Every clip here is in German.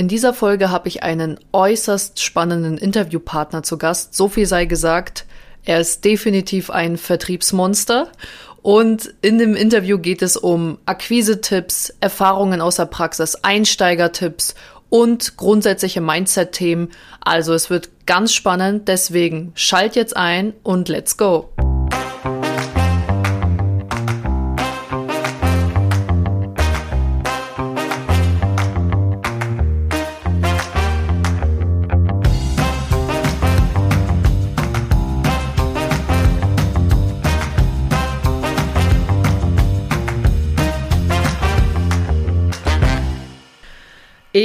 In dieser Folge habe ich einen äußerst spannenden Interviewpartner zu Gast. So viel sei gesagt, er ist definitiv ein Vertriebsmonster. Und in dem Interview geht es um Akquise-Tipps, Erfahrungen aus der Praxis, Einsteigertipps und grundsätzliche Mindset-Themen. Also es wird ganz spannend, deswegen schalt jetzt ein und let's go.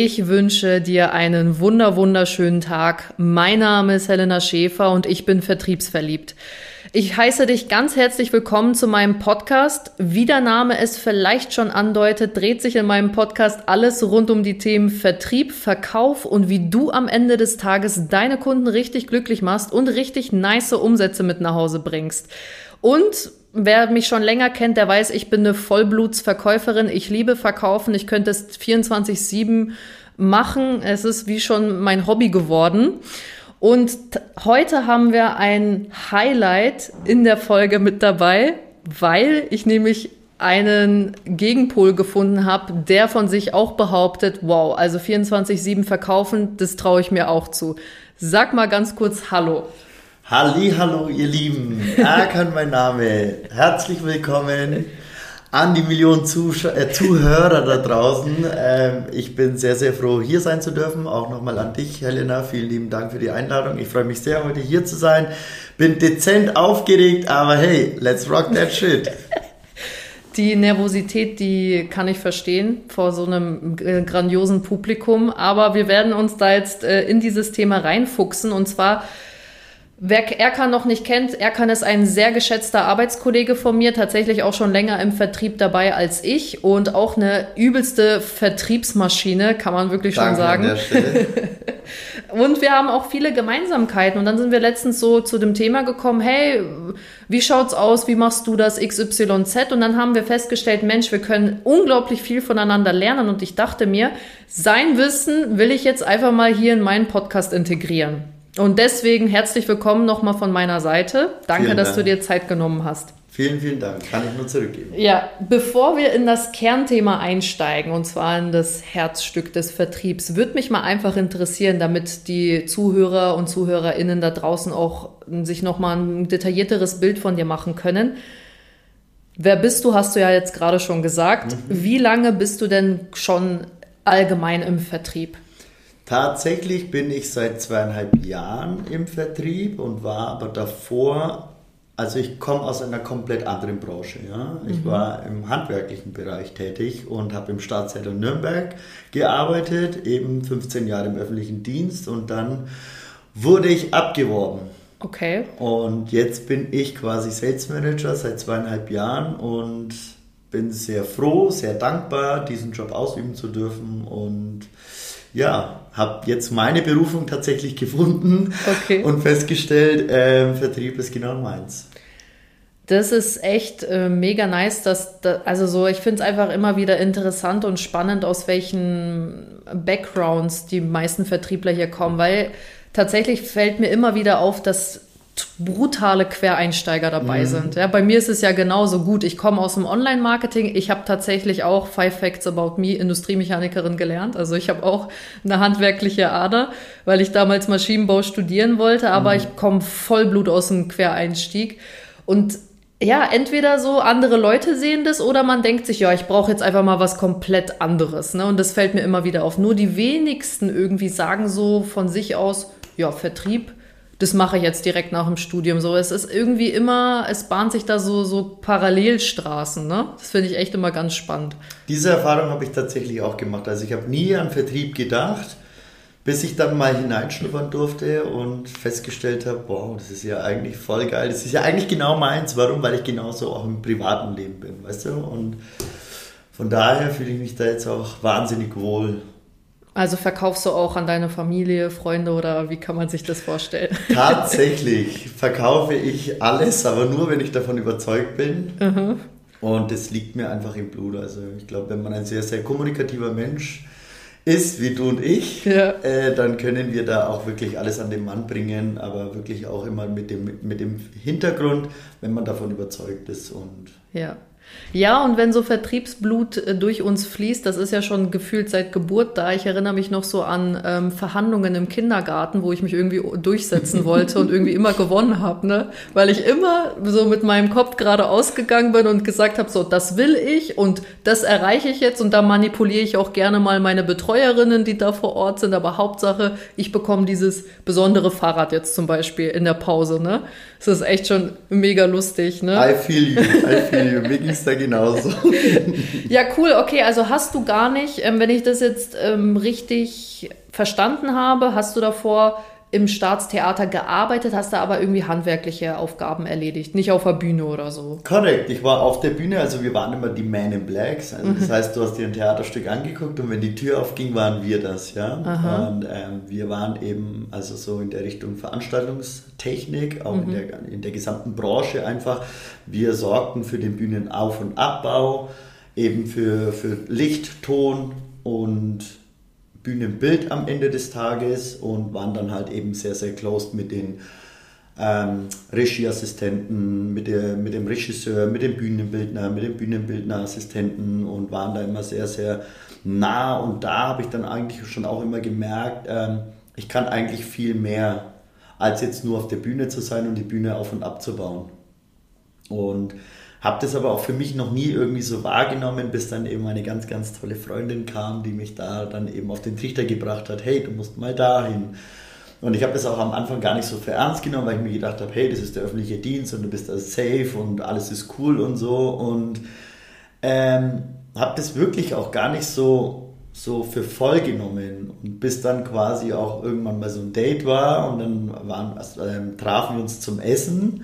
Ich wünsche dir einen wunder wunderschönen Tag. Mein Name ist Helena Schäfer und ich bin vertriebsverliebt. Ich heiße dich ganz herzlich willkommen zu meinem Podcast. Wie der Name es vielleicht schon andeutet, dreht sich in meinem Podcast alles rund um die Themen Vertrieb, Verkauf und wie du am Ende des Tages deine Kunden richtig glücklich machst und richtig nice Umsätze mit nach Hause bringst. Und wer mich schon länger kennt, der weiß, ich bin eine Vollblutsverkäuferin. Ich liebe Verkaufen. Ich könnte es 24-7 machen. Es ist wie schon mein Hobby geworden. Und heute haben wir ein Highlight in der Folge mit dabei, weil ich nämlich einen Gegenpol gefunden habe, der von sich auch behauptet, wow, also 24-7 verkaufen, das traue ich mir auch zu. Sag mal ganz kurz Hallo. Hallo ihr Lieben, Erkan mein Name. Herzlich willkommen an die Millionen Zusch äh, Zuhörer da draußen. Ähm, ich bin sehr, sehr froh, hier sein zu dürfen. Auch nochmal an dich, Helena. Vielen lieben Dank für die Einladung. Ich freue mich sehr, heute hier zu sein. Bin dezent aufgeregt, aber hey, let's rock that shit. Die Nervosität, die kann ich verstehen vor so einem äh, grandiosen Publikum. Aber wir werden uns da jetzt äh, in dieses Thema reinfuchsen. Und zwar Wer Erkan noch nicht kennt, Erkan ist ein sehr geschätzter Arbeitskollege von mir, tatsächlich auch schon länger im Vertrieb dabei als ich und auch eine übelste Vertriebsmaschine, kann man wirklich Danke schon sagen. und wir haben auch viele Gemeinsamkeiten. Und dann sind wir letztens so zu dem Thema gekommen, hey, wie schaut's aus, wie machst du das XYZ und dann haben wir festgestellt, Mensch, wir können unglaublich viel voneinander lernen. Und ich dachte mir, sein Wissen will ich jetzt einfach mal hier in meinen Podcast integrieren. Und deswegen herzlich willkommen nochmal von meiner Seite. Danke, vielen dass Dank. du dir Zeit genommen hast. Vielen, vielen Dank. Kann ich nur zurückgeben. Ja, bevor wir in das Kernthema einsteigen, und zwar in das Herzstück des Vertriebs, würde mich mal einfach interessieren, damit die Zuhörer und Zuhörerinnen da draußen auch sich nochmal ein detaillierteres Bild von dir machen können. Wer bist du, hast du ja jetzt gerade schon gesagt. Mhm. Wie lange bist du denn schon allgemein im Vertrieb? Tatsächlich bin ich seit zweieinhalb Jahren im Vertrieb und war aber davor, also ich komme aus einer komplett anderen Branche. Ja? Ich mhm. war im handwerklichen Bereich tätig und habe im Staatszettel Nürnberg gearbeitet, eben 15 Jahre im öffentlichen Dienst und dann wurde ich abgeworben. Okay. Und jetzt bin ich quasi Sales Manager seit zweieinhalb Jahren und bin sehr froh, sehr dankbar, diesen Job ausüben zu dürfen und ja, habe jetzt meine Berufung tatsächlich gefunden okay. und festgestellt, äh, Vertrieb ist genau meins. Das ist echt äh, mega nice, dass, da, also so, ich finde es einfach immer wieder interessant und spannend, aus welchen Backgrounds die meisten Vertriebler hier kommen, weil tatsächlich fällt mir immer wieder auf, dass brutale Quereinsteiger dabei mhm. sind. Ja, bei mir ist es ja genauso gut. Ich komme aus dem Online-Marketing. Ich habe tatsächlich auch Five Facts About Me Industriemechanikerin gelernt. Also ich habe auch eine handwerkliche Ader, weil ich damals Maschinenbau studieren wollte, aber mhm. ich komme Vollblut aus dem Quereinstieg. Und ja, entweder so andere Leute sehen das oder man denkt sich, ja, ich brauche jetzt einfach mal was komplett anderes. Ne? Und das fällt mir immer wieder auf. Nur die wenigsten irgendwie sagen so von sich aus, ja, Vertrieb das mache ich jetzt direkt nach dem Studium. So, es ist irgendwie immer, es bahnt sich da so, so Parallelstraßen, ne? Das finde ich echt immer ganz spannend. Diese Erfahrung habe ich tatsächlich auch gemacht. Also ich habe nie an Vertrieb gedacht, bis ich dann mal hineinschnuppern durfte und festgestellt habe, wow, das ist ja eigentlich voll geil. Das ist ja eigentlich genau meins. Warum? Weil ich genauso auch im privaten Leben bin, weißt du? Und von daher fühle ich mich da jetzt auch wahnsinnig wohl. Also verkaufst du auch an deine Familie, Freunde oder wie kann man sich das vorstellen? Tatsächlich verkaufe ich alles, aber nur, wenn ich davon überzeugt bin. Mhm. Und das liegt mir einfach im Blut. Also ich glaube, wenn man ein sehr, sehr kommunikativer Mensch ist wie du und ich, Ja. äh, dann können wir da auch wirklich alles an den Mann bringen, aber wirklich auch immer mit dem, mit dem Hintergrund, wenn man davon überzeugt ist und Ja. Ja, und wenn so Vertriebsblut äh, durch uns fließt, das ist ja schon gefühlt seit Geburt da. Ich erinnere mich noch so an ähm, Verhandlungen im Kindergarten, wo ich mich irgendwie durchsetzen wollte und irgendwie immer gewonnen habe, ne? Weil ich immer so mit meinem Kopf gerade ausgegangen bin und gesagt habe, so, das will ich und das erreiche ich jetzt und da manipuliere ich auch gerne mal meine Betreuerinnen, die da vor Ort sind. Aber Hauptsache, ich bekomme dieses besondere Fahrrad jetzt zum Beispiel in der Pause, ne? Das ist echt schon mega lustig, ne? I feel you, I feel you. Es da genauso. Ja, cool. Okay, also hast du gar nicht, ähm, wenn ich das jetzt ähm, richtig verstanden habe, hast du davor im Staatstheater gearbeitet, hast da aber irgendwie handwerkliche Aufgaben erledigt, nicht auf der Bühne oder so. Korrekt, ich war auf der Bühne, also wir waren immer die Man in Blacks. Also das heißt, du hast dir ein Theaterstück angeguckt und wenn die Tür aufging, waren wir das, ja. Und ähm, wir waren eben also so in der Richtung Veranstaltungstechnik, auch in, der, in der gesamten Branche einfach. Wir sorgten für den Bühnenauf- und Abbau, eben für, für Licht, Ton und Bühnenbild am Ende des Tages und waren dann halt eben sehr, sehr close mit den ähm, Regieassistenten, mit, der, mit dem Regisseur, mit dem Bühnenbildner, mit dem Bühnenbildnerassistenten und waren da immer sehr, sehr nah. Und da habe ich dann eigentlich schon auch immer gemerkt, ähm, ich kann eigentlich viel mehr, als jetzt nur auf der Bühne zu sein und die Bühne auf und abzubauen. Und habe das aber auch für mich noch nie irgendwie so wahrgenommen, bis dann eben eine ganz, ganz tolle Freundin kam, die mich da dann eben auf den Trichter gebracht hat, hey, du musst mal dahin. Und ich habe das auch am Anfang gar nicht so für ernst genommen, weil ich mir gedacht habe, hey, das ist der öffentliche Dienst und du bist da safe und alles ist cool und so. Und ähm, habe das wirklich auch gar nicht so, so für voll genommen. Und bis dann quasi auch irgendwann mal so ein Date war und dann waren, also, ähm, trafen wir uns zum Essen.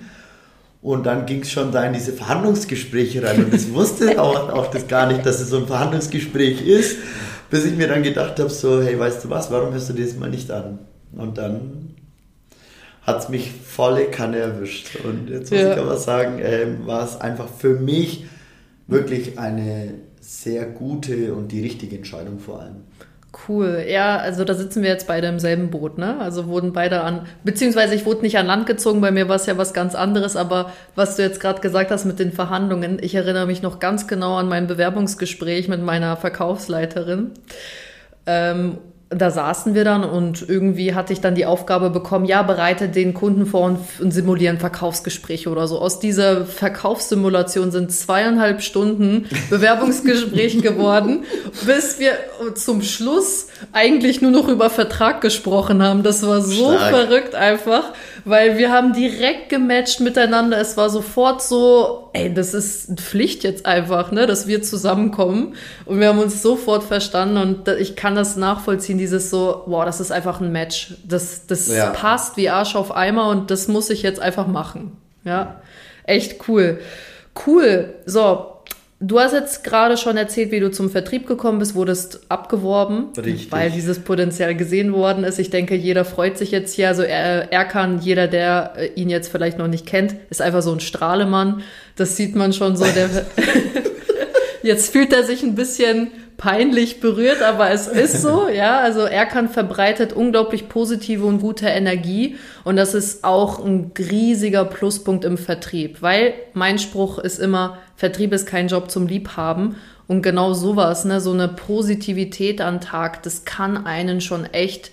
Und dann ging es schon da in diese Verhandlungsgespräche rein. Und ich wusste auch, auch das gar nicht, dass es so ein Verhandlungsgespräch ist, bis ich mir dann gedacht habe, so, hey, weißt du was, warum hörst du dir das mal nicht an? Und dann hat es mich volle Kanne erwischt. Und jetzt muss Ja. ich aber sagen, ähm, war es einfach für mich wirklich eine sehr gute und die richtige Entscheidung vor allem. Cool. Ja, also da sitzen wir jetzt beide im selben Boot, ne? Also wurden beide an, beziehungsweise ich wurde nicht an Land gezogen, bei mir war es ja was ganz anderes, aber was du jetzt gerade gesagt hast mit den Verhandlungen, ich erinnere mich noch ganz genau an mein Bewerbungsgespräch mit meiner Verkaufsleiterin. Ähm, da saßen wir dann und irgendwie hatte ich dann die Aufgabe bekommen, ja, bereite den Kunden vor und, und simulieren Verkaufsgespräche oder so. Aus dieser Verkaufssimulation sind zweieinhalb Stunden Bewerbungsgespräch geworden, bis wir zum Schluss eigentlich nur noch über Vertrag gesprochen haben. Das war so Stark. verrückt einfach, weil wir haben direkt gematcht miteinander. Es war sofort so, ey, das ist Pflicht jetzt einfach, ne, dass wir zusammenkommen. Und wir haben uns sofort verstanden und ich kann das nachvollziehen, dieses so, wow, das ist einfach ein Match. Das, das Ja. passt wie Arsch auf Eimer und das muss ich jetzt einfach machen. Ja, echt cool. Cool. So, du hast jetzt gerade schon erzählt, wie du zum Vertrieb gekommen bist, wurdest abgeworben, Richtig. weil dieses Potenzial gesehen worden ist. Ich denke, jeder freut sich jetzt hier. Also er, er kann, jeder, der äh, ihn jetzt vielleicht noch nicht kennt, ist einfach so ein Strahlemann. Das sieht man schon so. Der, Jetzt fühlt er sich ein bisschen peinlich berührt, aber es ist so, ja. Also Erkan verbreitet unglaublich positive und gute Energie und das ist auch ein riesiger Pluspunkt im Vertrieb, weil mein Spruch ist immer, Vertrieb ist kein Job zum Liebhaben und genau sowas, ne, so eine Positivität an Tag, das kann einen schon echt,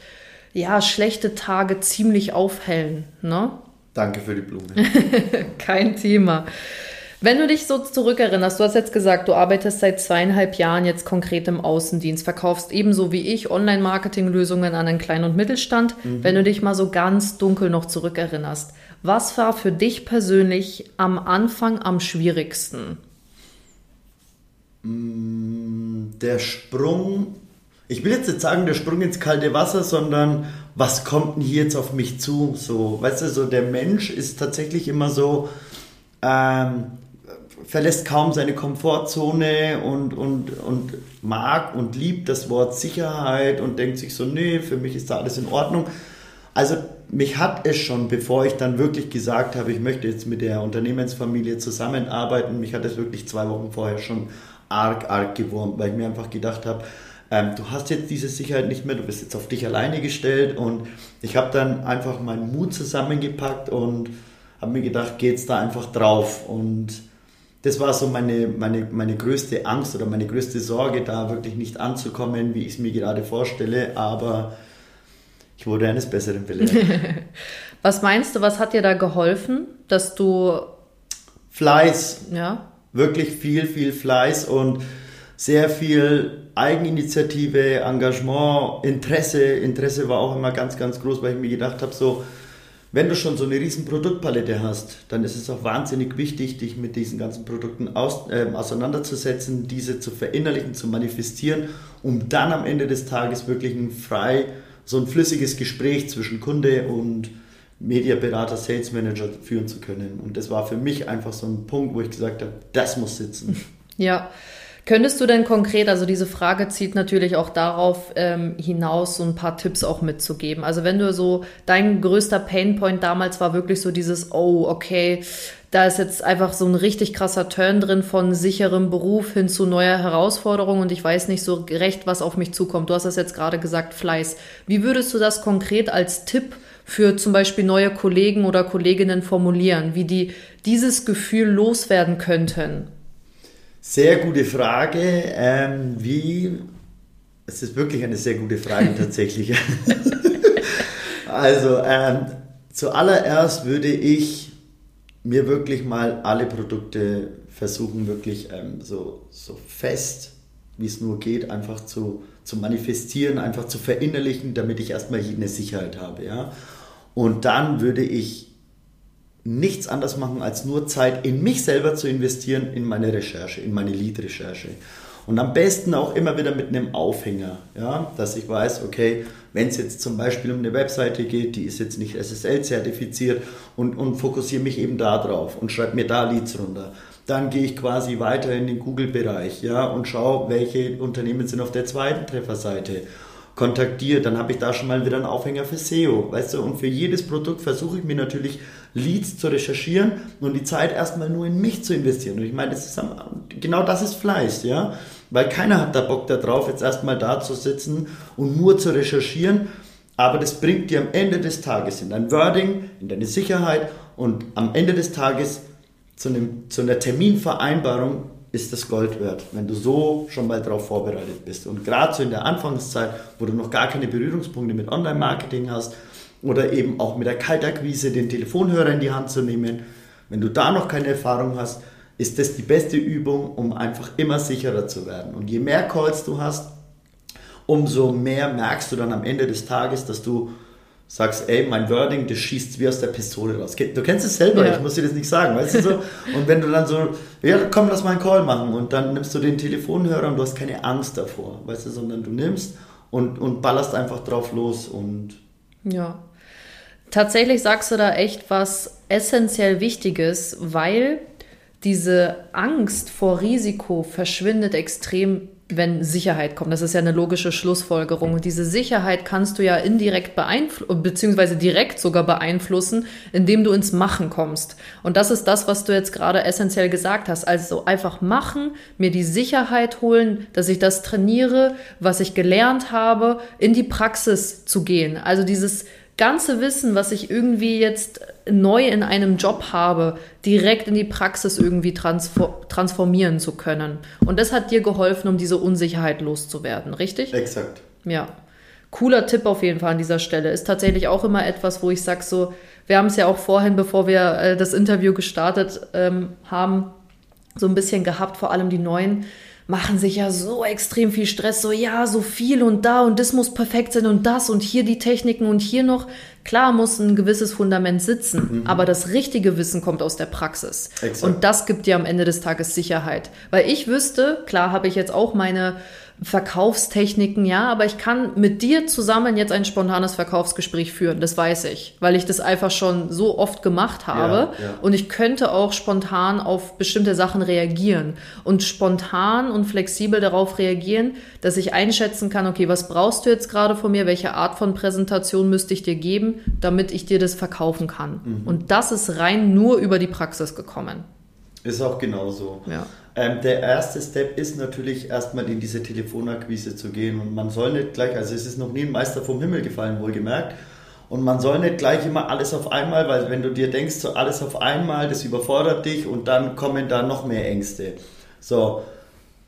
ja, schlechte Tage ziemlich aufhellen, ne? Danke für die Blume. Kein Thema. Wenn du dich so zurückerinnerst, du hast jetzt gesagt, du arbeitest seit zweieinhalb Jahren jetzt konkret im Außendienst, verkaufst ebenso wie ich Online-Marketing-Lösungen an den Klein- und Mittelstand. Wenn du dich mal so ganz dunkel noch zurückerinnerst, was war für dich persönlich am Anfang am schwierigsten? der Sprung, ich will jetzt nicht sagen, der Sprung ins kalte Wasser, sondern was kommt denn hier jetzt auf mich zu? So, weißt du, so der Mensch ist tatsächlich immer so, ähm, verlässt kaum seine Komfortzone und, und, und mag und liebt das Wort Sicherheit und denkt sich so, nee, für mich ist da alles in Ordnung. Also mich hat es schon, bevor ich dann wirklich gesagt habe, ich möchte jetzt mit der Unternehmensfamilie zusammenarbeiten, mich hat es wirklich zwei Wochen vorher schon arg, arg gewurmt, weil ich mir einfach gedacht habe, ähm, du hast jetzt diese Sicherheit nicht mehr, du bist jetzt auf dich alleine gestellt. Und ich habe dann einfach meinen Mut zusammengepackt und habe mir gedacht, geht's da einfach drauf. Und das war so meine, meine, meine größte Angst oder meine größte Sorge, da wirklich nicht anzukommen, wie ich es mir gerade vorstelle, aber ich wurde eines Besseren belehrt. was meinst du, was hat dir da geholfen, dass du... Fleiß. Ja. Wirklich viel, viel Fleiß und sehr viel Eigeninitiative, Engagement, Interesse. Interesse war auch immer ganz, ganz groß, weil ich mir gedacht habe, so, wenn du schon so eine riesen Produktpalette hast, dann ist es auch wahnsinnig wichtig, dich mit diesen ganzen Produkten aus, äh, auseinanderzusetzen, diese zu verinnerlichen, zu manifestieren, um dann am Ende des Tages wirklich ein frei, so ein flüssiges Gespräch zwischen Kunde und Mediaberater, Sales Manager führen zu können. Und das war für mich einfach so ein Punkt, wo ich gesagt habe, das muss sitzen. Ja, Könntest du denn konkret, also diese Frage zieht natürlich auch darauf ähm, hinaus, so ein paar Tipps auch mitzugeben. Also wenn du so, dein größter Painpoint damals war wirklich so dieses, oh, okay, da ist jetzt einfach so ein richtig krasser Turn drin von sicherem Beruf hin zu neuer Herausforderung und ich weiß nicht so recht, was auf mich zukommt. Du hast das jetzt gerade gesagt, Fleiß. Wie würdest du das konkret als Tipp für zum Beispiel neue Kollegen oder Kolleginnen formulieren, wie die dieses Gefühl loswerden könnten? Sehr gute Frage. Ähm, wie, es ist wirklich eine sehr gute Frage tatsächlich. also, ähm, zuallererst würde ich mir wirklich mal alle Produkte versuchen, wirklich ähm, so, so fest, wie es nur geht, einfach zu, zu manifestieren, einfach zu verinnerlichen, damit ich erstmal eine Sicherheit habe. Ja? Und dann würde ich nichts anders machen, als nur Zeit in mich selber zu investieren, in meine Recherche, in meine Lead-Recherche. Und am besten auch immer wieder mit einem Aufhänger, ja, dass ich weiß, okay, wenn es jetzt zum Beispiel um eine Webseite geht, die ist jetzt nicht SSL-zertifiziert und, und fokussiere mich eben da drauf und schreibe mir da Leads runter. Dann gehe ich quasi weiter in den Google-Bereich ja, und schaue, welche Unternehmen sind auf der zweiten Trefferseite kontaktiere, dann habe ich da schon mal wieder einen Aufhänger für SEO, weißt du, und für jedes Produkt versuche ich mir natürlich Leads zu recherchieren und die Zeit erstmal nur in mich zu investieren. Und ich meine, das ist, genau das ist Fleiß, ja, weil keiner hat da Bock darauf, jetzt erstmal da zu sitzen und nur zu recherchieren, aber das bringt dir am Ende des Tages in dein Wording, in deine Sicherheit und am Ende des Tages zu, einem, zu einer Terminvereinbarung ist das Gold wert, wenn du so schon mal darauf vorbereitet bist. Und gerade so in der Anfangszeit, wo du noch gar keine Berührungspunkte mit Online-Marketing hast oder eben auch mit der Kaltakquise den Telefonhörer in die Hand zu nehmen, wenn du da noch keine Erfahrung hast, ist das die beste Übung, um einfach immer sicherer zu werden. Und je mehr Calls du hast, umso mehr merkst du dann am Ende des Tages, dass du sagst, ey, mein Wording, das schießt wie aus der Pistole raus. Du kennst es selber, ja. ich muss dir das nicht sagen, weißt du so? Und wenn du dann so, ja, komm, lass mal einen Call machen und dann nimmst du den Telefonhörer und du hast keine Angst davor, weißt du, sondern du nimmst und, und ballerst einfach drauf los und. Ja. Tatsächlich sagst du da echt was essentiell Wichtiges, weil diese Angst vor Risiko verschwindet extrem wenn Sicherheit kommt. Das ist ja eine logische Schlussfolgerung. Und diese Sicherheit kannst du ja indirekt beeinflussen, beziehungsweise direkt sogar beeinflussen, indem du ins Machen kommst. Und das ist das, was du jetzt gerade essentiell gesagt hast. Also einfach machen, mir die Sicherheit holen, dass ich das trainiere, was ich gelernt habe, in die Praxis zu gehen. Also dieses ganze Wissen, was ich irgendwie jetzt neu in einem Job habe, direkt in die Praxis irgendwie transformieren zu können. Und das hat dir geholfen, um diese Unsicherheit loszuwerden, richtig? Exakt. Ja. Cooler Tipp auf jeden Fall an dieser Stelle. Ist tatsächlich auch immer etwas, wo ich sage so, wir haben es ja auch vorhin, bevor wir äh, das Interview gestartet ähm, haben, so ein bisschen gehabt, vor allem die Neuen machen sich ja so extrem viel Stress, so ja, so viel und da und das muss perfekt sein und das und hier die Techniken und hier noch. Klar muss ein gewisses Fundament sitzen, mhm. aber das richtige Wissen kommt aus der Praxis. Exakt. Und das gibt dir am Ende des Tages Sicherheit. Weil ich wüsste, klar habe ich jetzt auch meine Verkaufstechniken, ja, aber ich kann mit dir zusammen jetzt ein spontanes Verkaufsgespräch führen, das weiß ich, weil ich das einfach schon so oft gemacht habe ja, ja. und ich könnte auch spontan auf bestimmte Sachen reagieren und spontan und flexibel darauf reagieren, dass ich einschätzen kann, okay, was brauchst du jetzt gerade von mir, welche Art von Präsentation müsste ich dir geben, damit ich dir das verkaufen kann. Mhm. Und das ist rein nur über die Praxis gekommen. Ist auch genauso. Ja. Ähm, der erste Step ist natürlich erstmal in diese Telefonakquise zu gehen und man soll nicht gleich, also es ist noch nie ein Meister vom Himmel gefallen, wohlgemerkt. Und man soll nicht gleich immer alles auf einmal, weil wenn du dir denkst, so alles auf einmal, das überfordert dich und dann kommen da noch mehr Ängste. So,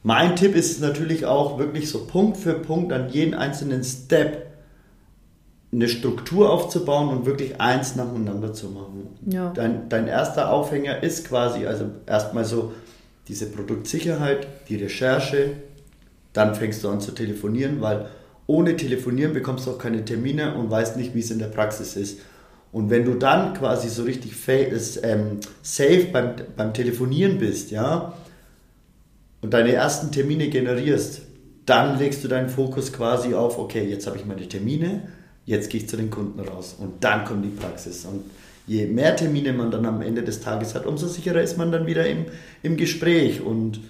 mein Tipp ist natürlich auch wirklich so Punkt für Punkt an jeden einzelnen Step eine Struktur aufzubauen und wirklich eins nacheinander zu machen. Ja. Dein, dein erster Aufhänger ist quasi, also erstmal so diese Produktsicherheit, die Recherche, dann fängst du an zu telefonieren, weil ohne Telefonieren bekommst du auch keine Termine und weißt nicht, wie es in der Praxis ist. Und wenn du dann quasi so richtig ähm, safe beim, beim Telefonieren bist, ja, und deine ersten Termine generierst, dann legst du deinen Fokus quasi auf, okay, jetzt habe ich meine Termine, jetzt gehe ich zu den Kunden raus und dann kommt die Praxis. Und je mehr Termine man dann am Ende des Tages hat, umso sicherer ist man dann wieder im, im Gespräch. Und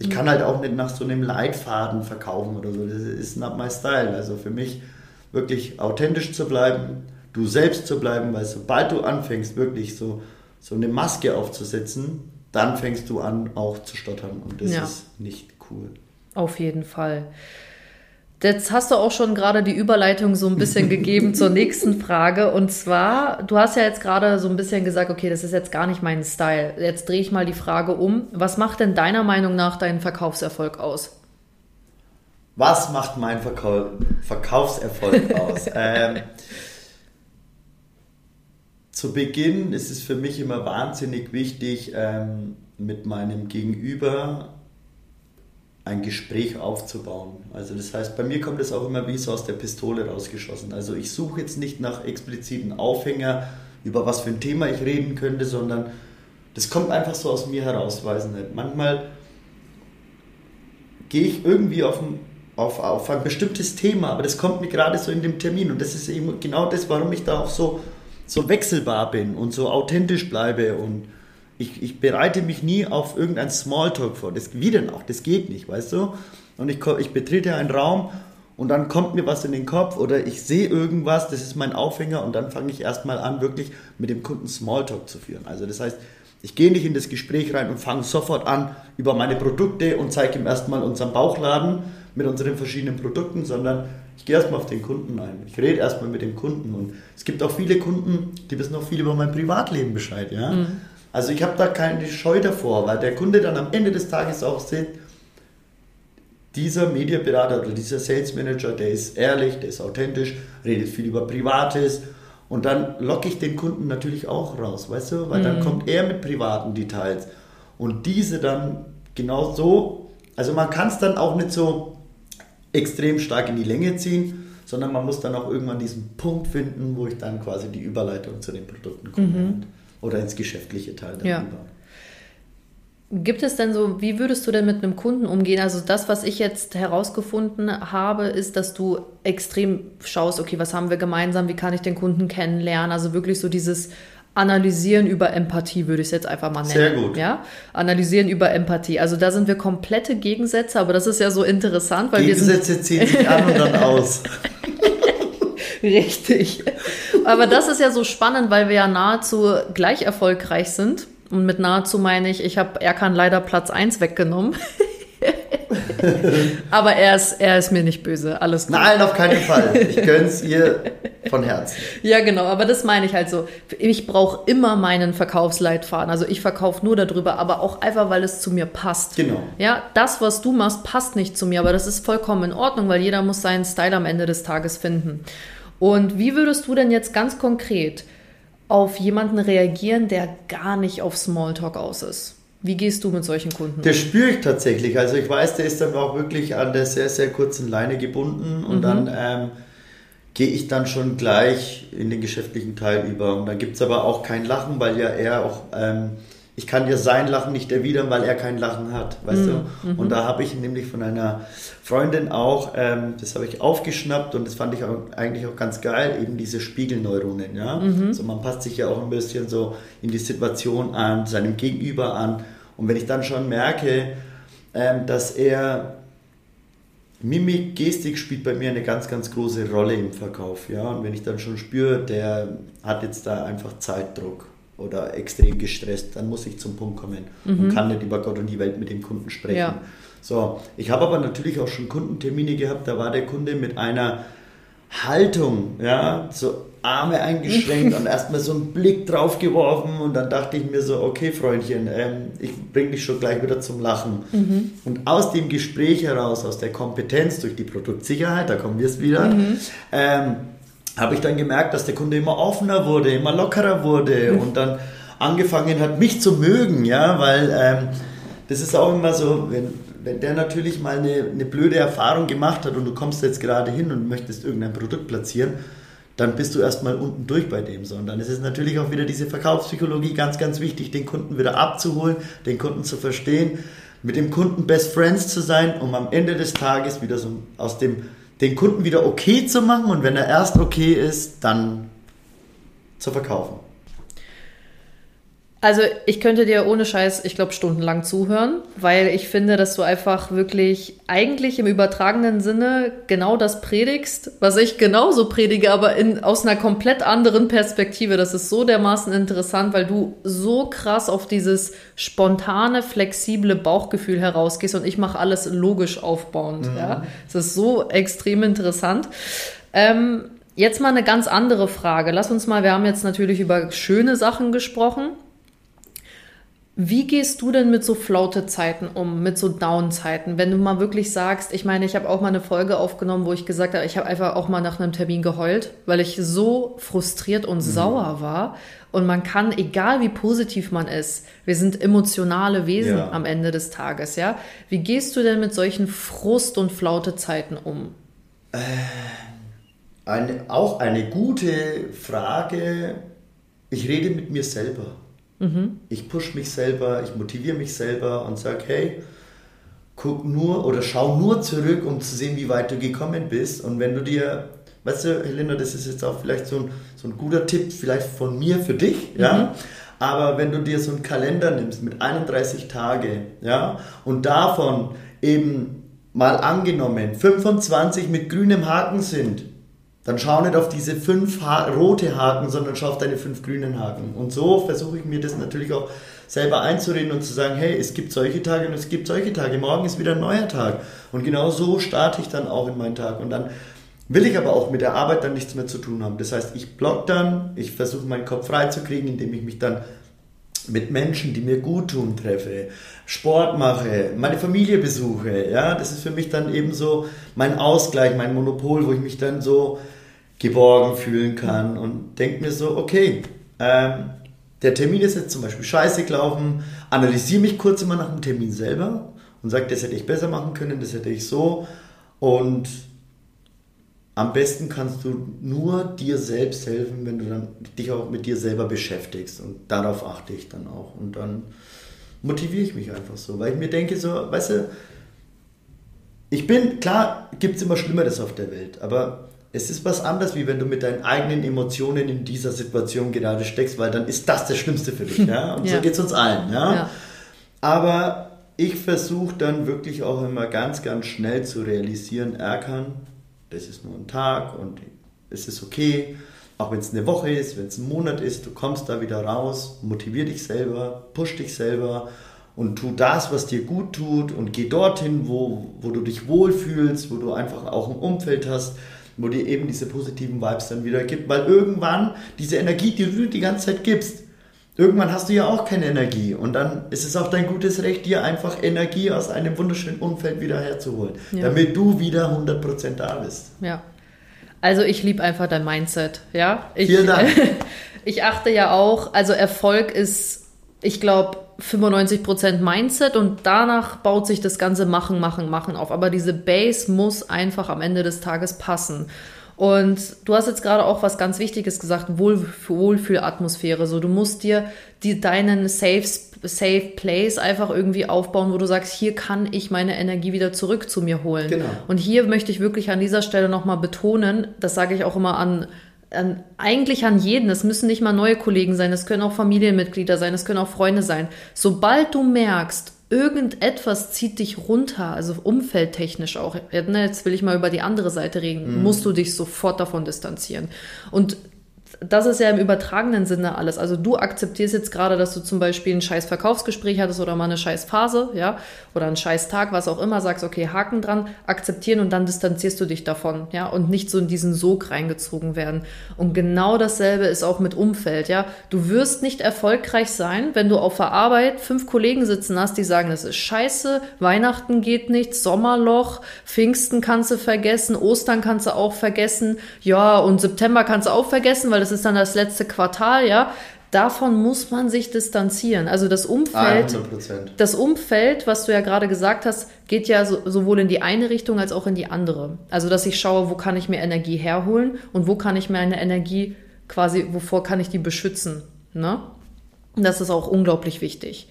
ich kann halt auch nicht nach so einem Leitfaden verkaufen oder so. Das ist not my style. Also für mich wirklich authentisch zu bleiben, du selbst zu bleiben, weil sobald du anfängst, wirklich so, so eine Maske aufzusetzen, dann fängst du an, auch zu stottern. Und das ja. ist nicht cool. Auf jeden Fall. Jetzt hast du auch schon gerade die Überleitung so ein bisschen gegeben zur nächsten Frage. Und zwar, du hast ja jetzt gerade so ein bisschen gesagt, okay, das ist jetzt gar nicht mein Style. Jetzt drehe ich mal die Frage um. Was macht denn deiner Meinung nach deinen Verkaufserfolg aus? Was macht mein Verkau Verkaufserfolg aus? ähm, zu Beginn ist es für mich immer wahnsinnig wichtig, ähm, mit meinem Gegenüber ein Gespräch aufzubauen. Also das heißt, bei mir kommt es auch immer wie so aus der Pistole rausgeschossen. Also ich suche jetzt nicht nach expliziten Aufhänger, über was für ein Thema ich reden könnte, sondern das kommt einfach so aus mir heraus, weiß nicht. Manchmal gehe ich irgendwie auf ein, auf, auf ein bestimmtes Thema, aber das kommt mir gerade so in dem Termin und das ist eben genau das, warum ich da auch so, so wechselbar bin und so authentisch bleibe und ich, ich bereite mich nie auf irgendein Smalltalk vor. Das, wie denn auch? Das geht nicht, weißt du? Und ich, ich betrete einen Raum und dann kommt mir was in den Kopf oder ich sehe irgendwas, das ist mein Aufhänger und dann fange ich erstmal an, wirklich mit dem Kunden Smalltalk zu führen. Also das heißt, ich gehe nicht in das Gespräch rein und fange sofort an über meine Produkte und zeige ihm erstmal unseren Bauchladen mit unseren verschiedenen Produkten, sondern ich gehe erstmal auf den Kunden ein. Ich rede erstmal mit dem Kunden und es gibt auch viele Kunden, die wissen auch viel über mein Privatleben Bescheid. Ja? Mhm. Also ich habe da keine Scheu davor, weil der Kunde dann am Ende des Tages auch sieht, dieser Mediaberater oder dieser Sales Manager, der ist ehrlich, der ist authentisch, redet viel über Privates und dann locke ich den Kunden natürlich auch raus, weißt du, weil mhm. dann kommt er mit privaten Details und diese dann genau so, also man kann es dann auch nicht so extrem stark in die Länge ziehen, sondern man muss dann auch irgendwann diesen Punkt finden, wo ich dann quasi die Überleitung zu den Produkten komme. Mhm oder ins geschäftliche Teil darüber. Ja. Gibt es denn so, wie würdest du denn mit einem Kunden umgehen? Also das, was ich jetzt herausgefunden habe, ist, dass du extrem schaust, okay, was haben wir gemeinsam, wie kann ich den Kunden kennenlernen? Also wirklich so dieses Analysieren über Empathie, würde ich es jetzt einfach mal nennen. Sehr gut. Ja? Analysieren über Empathie. Also da sind wir komplette Gegensätze, aber das ist ja so interessant, weil Gegensätze wir ziehen sich an und dann aus. Richtig. Aber das ist ja so spannend, weil wir ja nahezu gleich erfolgreich sind. Und mit nahezu meine ich, ich habe Erkan leider Platz 1 weggenommen. Aber er ist, er ist mir nicht böse, alles gut. Nein, auf keinen Fall. Ich gönn's ihr von Herzen. Ja, genau, aber das meine ich halt so. Ich brauche immer meinen Verkaufsleitfaden. Also ich verkaufe nur darüber, aber auch einfach, weil es zu mir passt. Genau. Ja, das, was du machst, passt nicht zu mir, aber das ist vollkommen in Ordnung, weil jeder muss seinen Style am Ende des Tages finden. Und wie würdest du denn jetzt ganz konkret auf jemanden reagieren, der gar nicht auf Smalltalk aus ist? Wie gehst du mit solchen Kunden? Das spüre ich tatsächlich. Also ich weiß, der ist dann auch wirklich an der sehr, sehr kurzen Leine gebunden und mhm. dann ähm, gehe ich dann schon gleich in den geschäftlichen Teil über. Und dann gibt es aber auch kein Lachen, weil ja er auch ähm, ich kann dir sein Lachen nicht erwidern, weil er kein Lachen hat, weißt mhm. du? Und da habe ich nämlich von einer Freundin auch, ähm, das habe ich aufgeschnappt und das fand ich auch, eigentlich auch ganz geil, eben diese Spiegelneuronen, ja? Mhm. So man passt sich ja auch ein bisschen so in die Situation an, seinem Gegenüber an und wenn ich dann schon merke, ähm, dass er Mimik, Gestik spielt bei mir eine ganz, ganz große Rolle im Verkauf, ja? Und wenn ich dann schon spüre, der hat jetzt da einfach Zeitdruck oder extrem gestresst, dann muss ich zum Punkt kommen mhm. und kann nicht über Gott und die Welt mit dem Kunden sprechen. Ja. So, ich habe aber natürlich auch schon Kundentermine gehabt, da war der Kunde mit einer Haltung, ja, so Arme eingeschränkt und erstmal so einen Blick drauf geworfen und dann dachte ich mir so, okay Freundchen, ähm, ich bringe dich schon gleich wieder zum Lachen. Mhm. Und aus dem Gespräch heraus, aus der Kompetenz durch die Produktsicherheit, da kommen wir es wieder, mhm. ähm, habe ich dann gemerkt, dass der Kunde immer offener wurde, immer lockerer wurde mhm. und dann angefangen hat, mich zu mögen, ja, weil ähm, das ist auch immer so, wenn, wenn der natürlich mal eine, eine blöde Erfahrung gemacht hat und du kommst jetzt gerade hin und möchtest irgendein Produkt platzieren, dann bist du erstmal unten durch bei dem. So. Und dann ist es natürlich auch wieder diese Verkaufspsychologie ganz, ganz wichtig, den Kunden wieder abzuholen, den Kunden zu verstehen, mit dem Kunden Best Friends zu sein, um am Ende des Tages wieder so aus dem, den Kunden wieder okay zu machen und wenn er erst okay ist, dann zu verkaufen. Also ich könnte dir ohne Scheiß, ich glaube, stundenlang zuhören, weil ich finde, dass du einfach wirklich eigentlich im übertragenen Sinne genau das predigst, was ich genauso predige, aber in, aus einer komplett anderen Perspektive. Das ist so dermaßen interessant, weil du so krass auf dieses spontane, flexible Bauchgefühl herausgehst und ich mache alles logisch aufbauend. Mhm. Ja, das ist so extrem interessant. Ähm, jetzt mal eine ganz andere Frage. Lass uns mal, wir haben jetzt natürlich über schöne Sachen gesprochen. Wie gehst du denn mit so Flaute-Zeiten um, mit so Down-Zeiten, wenn du mal wirklich sagst, ich meine, ich habe auch mal eine Folge aufgenommen, wo ich gesagt habe, ich habe einfach auch mal nach einem Termin geheult, weil ich so frustriert und mhm. sauer war. Und man kann, egal wie positiv man ist, wir sind emotionale Wesen ja. am Ende des Tages, ja. Wie gehst du denn mit solchen Frust- und Flaute-Zeiten um? Äh, eine, auch eine gute Frage. Ich rede mit mir selber. Mhm. Ich push mich selber, ich motiviere mich selber und sage, hey, guck nur oder schau nur zurück, um zu sehen, wie weit du gekommen bist. Und wenn du dir, weißt du, Helena, das ist jetzt auch vielleicht so ein, so ein guter Tipp, vielleicht von mir für dich, mhm. ja. Aber wenn du dir so einen Kalender nimmst mit 31 Tage, ja, und davon eben mal angenommen 25 mit grünem Haken sind, dann schau nicht auf diese fünf ha rote Haken, sondern schau auf deine fünf grünen Haken. Und so versuche ich mir das natürlich auch selber einzureden und zu sagen, hey, es gibt solche Tage und es gibt solche Tage. Morgen ist wieder ein neuer Tag. Und genau so starte ich dann auch in meinen Tag. Und dann will ich aber auch mit der Arbeit dann nichts mehr zu tun haben. Das heißt, ich block dann, ich versuche meinen Kopf freizukriegen, indem ich mich dann mit Menschen, die mir gut tun, treffe, Sport mache, meine Familie besuche. Ja, das ist für mich dann eben so mein Ausgleich, mein Monopol, wo ich mich dann so geborgen fühlen kann und denke mir so, okay, ähm, der Termin ist jetzt zum Beispiel scheiße gelaufen, analysiere mich kurz immer nach dem Termin selber und sage, das hätte ich besser machen können, das hätte ich so und am besten kannst du nur dir selbst helfen, wenn du dann dich auch mit dir selber beschäftigst und darauf achte ich dann auch und dann motiviere ich mich einfach so, weil ich mir denke so, weißt du, ich bin, klar gibt es immer Schlimmeres auf der Welt, aber es ist was anderes, wie wenn du mit deinen eigenen Emotionen in dieser Situation gerade steckst, weil dann ist das das Schlimmste für dich. Ja? Und ja. so geht es uns allen. Ja? ja. Aber ich versuche dann wirklich auch immer ganz, ganz schnell zu realisieren, Erkan, das ist nur ein Tag und es ist okay, auch wenn es eine Woche ist, wenn es ein Monat ist, du kommst da wieder raus, motivier dich selber, push dich selber und tu das, was dir gut tut und geh dorthin, wo, wo du dich wohlfühlst, wo du einfach auch ein Umfeld hast, wo dir eben diese positiven Vibes dann wieder gibt, weil irgendwann diese Energie, die du die ganze Zeit gibst, irgendwann hast du ja auch keine Energie und dann ist es auch dein gutes Recht, dir einfach Energie aus einem wunderschönen Umfeld wieder herzuholen, ja. damit du wieder 100% da bist. Ja. Also ich liebe einfach dein Mindset, ja. Ich, Vielen Dank. ich achte ja auch, also Erfolg ist, ich glaube, 95% Mindset und danach baut sich das ganze Machen, Machen, Machen auf. Aber diese Base muss einfach am Ende des Tages passen. Und du hast jetzt gerade auch was ganz Wichtiges gesagt, Wohl, Wohlfühlatmosphäre. So, du musst dir die, deinen Safe, Safe Place einfach irgendwie aufbauen, wo du sagst, hier kann ich meine Energie wieder zurück zu mir holen. Genau. Und hier möchte ich wirklich an dieser Stelle nochmal betonen, das sage ich auch immer an an, eigentlich an jeden. Es müssen nicht mal neue Kollegen sein, es können auch Familienmitglieder sein, es können auch Freunde sein. Sobald du merkst, irgendetwas zieht dich runter, also umfeldtechnisch auch, ne, jetzt will ich mal über die andere Seite reden, mhm. musst du dich sofort davon distanzieren. Und das ist ja im übertragenen Sinne alles. Also du akzeptierst jetzt gerade, dass du zum Beispiel ein scheiß Verkaufsgespräch hattest oder mal eine scheiß Phase, ja, oder einen scheiß Tag, was auch immer, sagst, okay, Haken dran, akzeptieren und dann distanzierst du dich davon, ja, und nicht so in diesen Sog reingezogen werden. Und genau dasselbe ist auch mit Umfeld, ja. Du wirst nicht erfolgreich sein, wenn du auf der Arbeit fünf Kollegen sitzen hast, die sagen, das ist scheiße, Weihnachten geht nicht, Sommerloch, Pfingsten kannst du vergessen, Ostern kannst du auch vergessen, ja, und September kannst du auch vergessen, weil das das ist dann das letzte Quartal, ja. Davon muss man sich distanzieren. Also das Umfeld, 100%. das Umfeld, was du ja gerade gesagt hast, geht ja so, sowohl in die eine Richtung als auch in die andere. Also dass ich schaue, wo kann ich mir Energie herholen und wo kann ich meine Energie quasi, wovor kann ich die beschützen. Ne? Das ist auch unglaublich wichtig.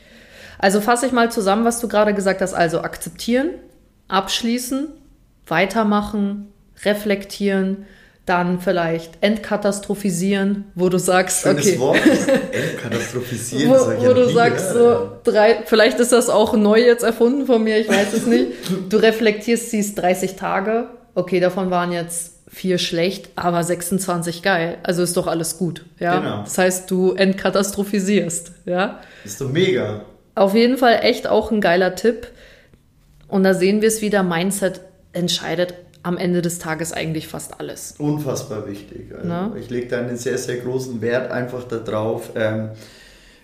Also fasse ich mal zusammen, was du gerade gesagt hast. Also akzeptieren, abschließen, weitermachen, reflektieren, dann vielleicht entkatastrophisieren, wo du sagst, Schönes okay. Wort, entkatastrophisieren. wo, wo du sagst, so drei, vielleicht ist das auch neu jetzt erfunden von mir, ich weiß es nicht. Du reflektierst, siehst 30 Tage, okay, davon waren jetzt vier schlecht, aber 26 geil. Also ist doch alles gut, ja. Genau. Das heißt, du entkatastrophisierst, ja. Ist doch mega. Auf jeden Fall echt auch ein geiler Tipp. Und da sehen wir es wieder, Mindset entscheidet am Ende des Tages eigentlich fast alles. Unfassbar wichtig. Also ich lege da einen sehr, sehr großen Wert einfach darauf, ähm,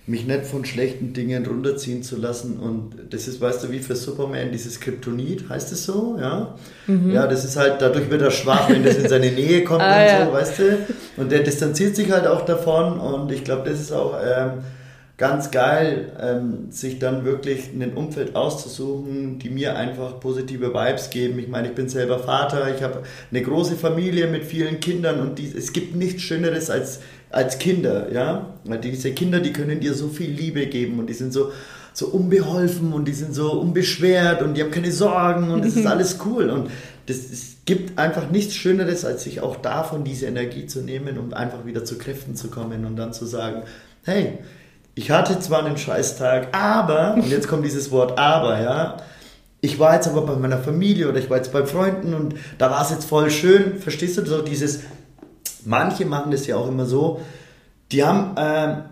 mich nicht von schlechten Dingen runterziehen zu lassen. Und das ist, weißt du, wie für Superman dieses Kryptonit, heißt es so? Ja, mhm. ja das ist halt, dadurch wird er schwach, wenn das in seine Nähe kommt ah, und ja. so, weißt du. Und der distanziert sich halt auch davon. Und ich glaube, das ist auch. Ähm, ganz geil, ähm, sich dann wirklich ein Umfeld auszusuchen, die mir einfach positive Vibes geben. Ich meine, ich bin selber Vater, ich habe eine große Familie mit vielen Kindern und die, es gibt nichts Schöneres als, als Kinder, ja. Weil diese Kinder, die können dir so viel Liebe geben und die sind so, so unbeholfen und die sind so unbeschwert und die haben keine Sorgen und es ist alles cool und das, es gibt einfach nichts Schöneres, als sich auch davon diese Energie zu nehmen, um einfach wieder zu Kräften zu kommen und dann zu sagen, hey, ich hatte zwar einen Scheißtag, aber, und jetzt kommt dieses Wort aber, ja, ich war jetzt aber bei meiner Familie oder ich war jetzt bei Freunden und da war es jetzt voll schön, verstehst du, so dieses, manche machen das ja auch immer so, die haben äh,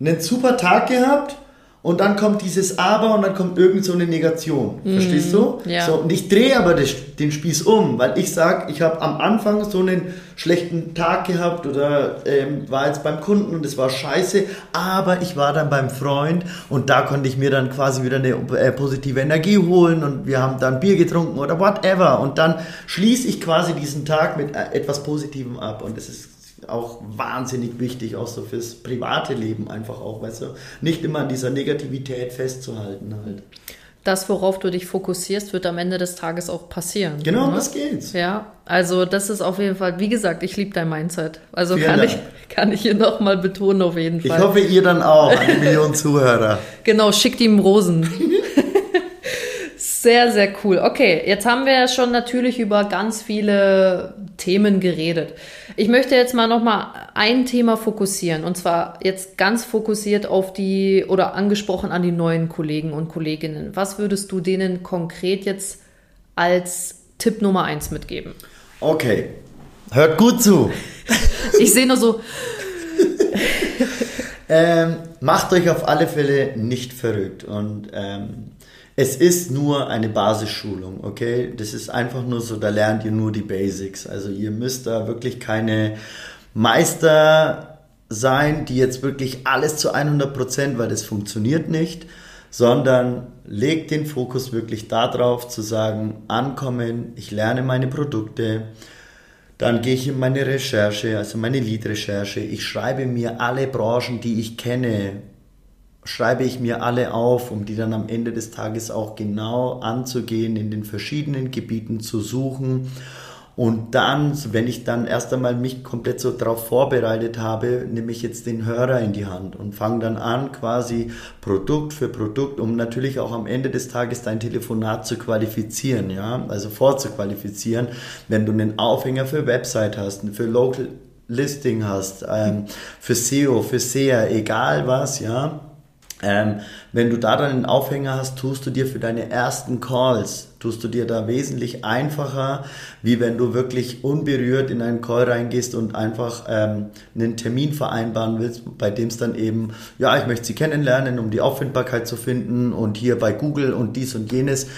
einen super Tag gehabt und dann kommt dieses Aber und dann kommt irgend so eine Negation. Mhm. Verstehst du? Ja. So, und ich drehe aber den Spieß um, weil ich sage, ich habe am Anfang so einen schlechten Tag gehabt oder ähm, war jetzt beim Kunden und es war scheiße, aber ich war dann beim Freund und da konnte ich mir dann quasi wieder eine äh, positive Energie holen und wir haben dann Bier getrunken oder whatever und dann schließe ich quasi diesen Tag mit äh, etwas Positivem ab und das ist auch wahnsinnig wichtig, auch so fürs private Leben einfach auch, weißt du, nicht immer an dieser Negativität festzuhalten halt. Das, worauf du dich fokussierst, wird am Ende des Tages auch passieren. Genau, ne? das geht's. Ja, also das ist auf jeden Fall, wie gesagt, ich liebe dein Mindset. Also kann ich, kann ich hier nochmal betonen auf jeden Fall. Ich hoffe, ihr dann auch, eine Million Zuhörer. Genau, schickt ihm Rosen. Sehr, sehr cool. Okay, jetzt haben wir ja schon natürlich über ganz viele Themen geredet. Ich möchte jetzt mal noch mal ein Thema fokussieren und zwar jetzt ganz fokussiert auf die oder angesprochen an die neuen Kollegen und Kolleginnen. Was würdest du denen konkret jetzt als Tipp Nummer eins mitgeben? Okay, hört gut zu. ich sehe nur so. ähm, macht euch auf alle Fälle nicht verrückt und ähm, es ist nur eine Basisschulung, okay? Das ist einfach nur so, da lernt ihr nur die Basics. Also ihr müsst da wirklich keine Meister sein, die jetzt wirklich alles zu 100 Prozent, weil das funktioniert nicht, sondern legt den Fokus wirklich darauf zu sagen, ankommen, ich lerne meine Produkte, dann gehe ich in meine Recherche, also meine Lead-Recherche, ich schreibe mir alle Branchen, die ich kenne, schreibe ich mir alle auf, um die dann am Ende des Tages auch genau anzugehen, in den verschiedenen Gebieten zu suchen. Und dann, wenn ich dann erst einmal mich komplett so darauf vorbereitet habe, nehme ich jetzt den Hörer in die Hand und fange dann an, quasi Produkt für Produkt, um natürlich auch am Ende des Tages dein Telefonat zu qualifizieren, ja, also vorzuqualifizieren. Wenn du einen Aufhänger für Website hast, für Local Listing hast, ähm, für SEO, für SEA, egal was, ja, ähm, wenn du da dann einen Aufhänger hast, tust du dir für deine ersten Calls tust du dir da wesentlich einfacher, wie wenn du wirklich unberührt in einen Call reingehst und einfach ähm, einen Termin vereinbaren willst, bei dem es dann eben, ja, ich möchte sie kennenlernen, um die Auffindbarkeit zu finden und hier bei Google und dies und jenes.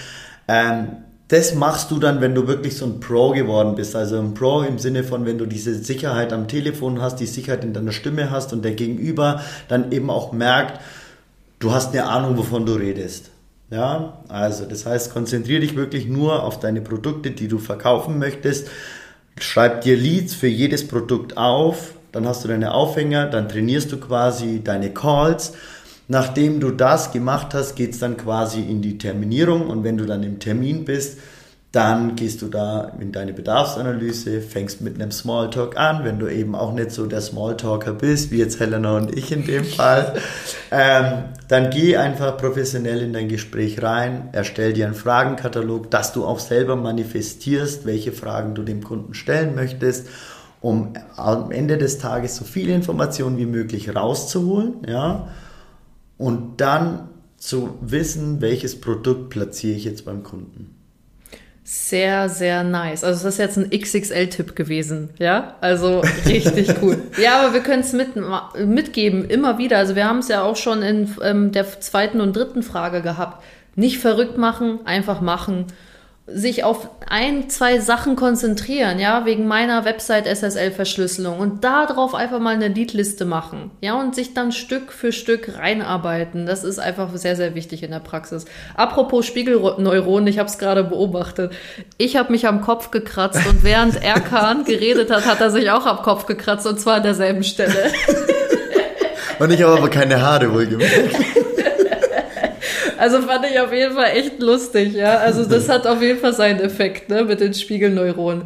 Ähm, das machst du dann, wenn du wirklich so ein Pro geworden bist. Also ein Pro im Sinne von, wenn du diese Sicherheit am Telefon hast, die Sicherheit in deiner Stimme hast und der Gegenüber dann eben auch merkt, du hast eine Ahnung, wovon du redest. Ja, also das heißt, konzentriere dich wirklich nur auf deine Produkte, die du verkaufen möchtest. Schreib dir Leads für jedes Produkt auf, dann hast du deine Aufhänger, dann trainierst du quasi deine Calls Nachdem du das gemacht hast, geht es dann quasi in die Terminierung und wenn du dann im Termin bist, dann gehst du da in deine Bedarfsanalyse, fängst mit einem Smalltalk an, wenn du eben auch nicht so der Smalltalker bist, wie jetzt Helena und ich in dem Fall. ähm, dann geh einfach professionell in dein Gespräch rein, erstell dir einen Fragenkatalog, dass du auch selber manifestierst, welche Fragen du dem Kunden stellen möchtest, um am Ende des Tages so viele Informationen wie möglich rauszuholen, ja, und dann zu wissen, welches Produkt platziere ich jetzt beim Kunden. Sehr, sehr nice. Also das ist jetzt ein XXL-Tipp gewesen, ja? Also richtig cool. Ja, aber wir können es mit, mitgeben, immer wieder. Also wir haben es ja auch schon in ähm, der zweiten und dritten Frage gehabt. Nicht verrückt machen, einfach machen sich auf ein, zwei Sachen konzentrieren, ja, wegen meiner Website SSL-Verschlüsselung und darauf einfach mal eine Leadliste machen, ja, und sich dann Stück für Stück reinarbeiten. Das ist einfach sehr, sehr wichtig in der Praxis. Apropos Spiegelneuronen, ich habe es gerade beobachtet. Ich habe mich am Kopf gekratzt und während Erkan geredet hat, hat er sich auch am Kopf gekratzt und zwar an derselben Stelle. und ich habe aber keine Haare wohlgemerkt. Also fand ich auf jeden Fall echt lustig, ja. Also das hat auf jeden Fall seinen Effekt, ne, mit den Spiegelneuronen.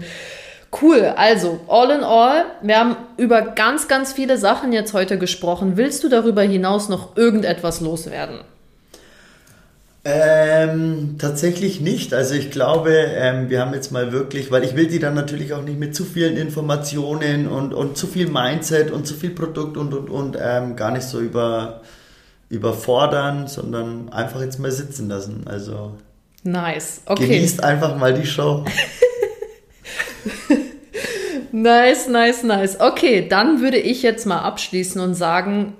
Cool, also all in all, wir haben über ganz, ganz viele Sachen jetzt heute gesprochen. Willst du darüber hinaus noch irgendetwas loswerden? Ähm, tatsächlich nicht. Also ich glaube, ähm, wir haben jetzt mal wirklich, weil ich will die dann natürlich auch nicht mit zu vielen Informationen und, und zu viel Mindset und zu viel Produkt und und und ähm, gar nicht so über überfordern, sondern einfach jetzt mal sitzen lassen. Also nice. Okay. Genießt einfach mal die Show. nice, nice, nice. Okay, dann würde ich jetzt mal abschließen und sagen,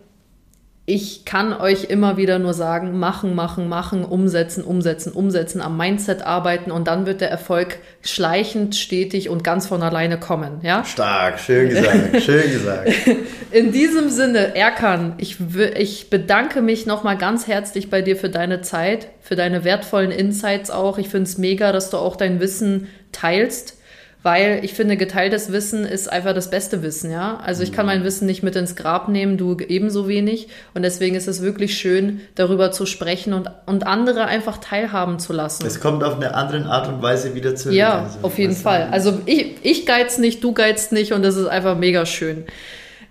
ich kann euch immer wieder nur sagen, machen, machen, machen, umsetzen, umsetzen, umsetzen, am Mindset arbeiten und dann wird der Erfolg schleichend, stetig und ganz von alleine kommen, ja? Stark, schön gesagt, schön gesagt. In diesem Sinne, Erkan, ich, ich bedanke mich nochmal ganz herzlich bei dir für deine Zeit, für deine wertvollen Insights auch. Ich finde es mega, dass du auch dein Wissen teilst weil ich finde, geteiltes Wissen ist einfach das beste Wissen, ja. Also ich kann mhm. mein Wissen nicht mit ins Grab nehmen, du ebenso wenig. Und deswegen ist es wirklich schön, darüber zu sprechen und, und andere einfach teilhaben zu lassen. Es kommt auf eine andere Art und Weise wieder zurück. Ja, also, auf jeden Fall. Also ich, ich geiz nicht, du geizt nicht und das ist einfach mega schön.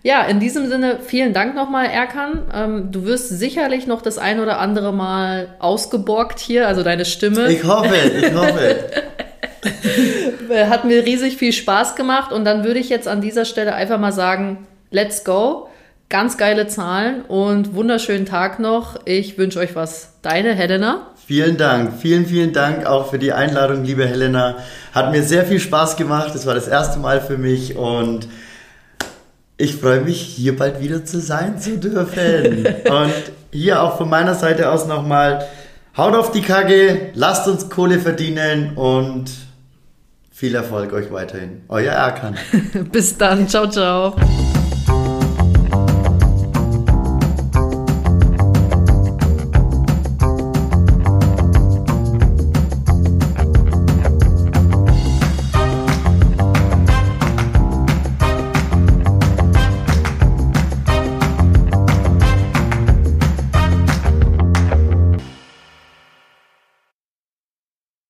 Ja, in diesem Sinne, vielen Dank nochmal, Erkan. Ähm, du wirst sicherlich noch das ein oder andere Mal ausgeborgt hier, also deine Stimme. Ich hoffe, ich hoffe. Hat mir riesig viel Spaß gemacht und dann würde ich jetzt an dieser Stelle einfach mal sagen, let's go. Ganz geile Zahlen und wunderschönen Tag noch. Ich wünsche euch was. Deine Helena. Vielen Dank, vielen, vielen Dank auch für die Einladung, liebe Helena. Hat mir sehr viel Spaß gemacht. Es war das erste Mal für mich und ich freue mich, hier bald wieder zu sein zu dürfen. und hier auch von meiner Seite aus nochmal, haut auf die Kacke, lasst uns Kohle verdienen und viel Erfolg euch weiterhin. Euer Erkan. Bis dann. Ciao, ciao.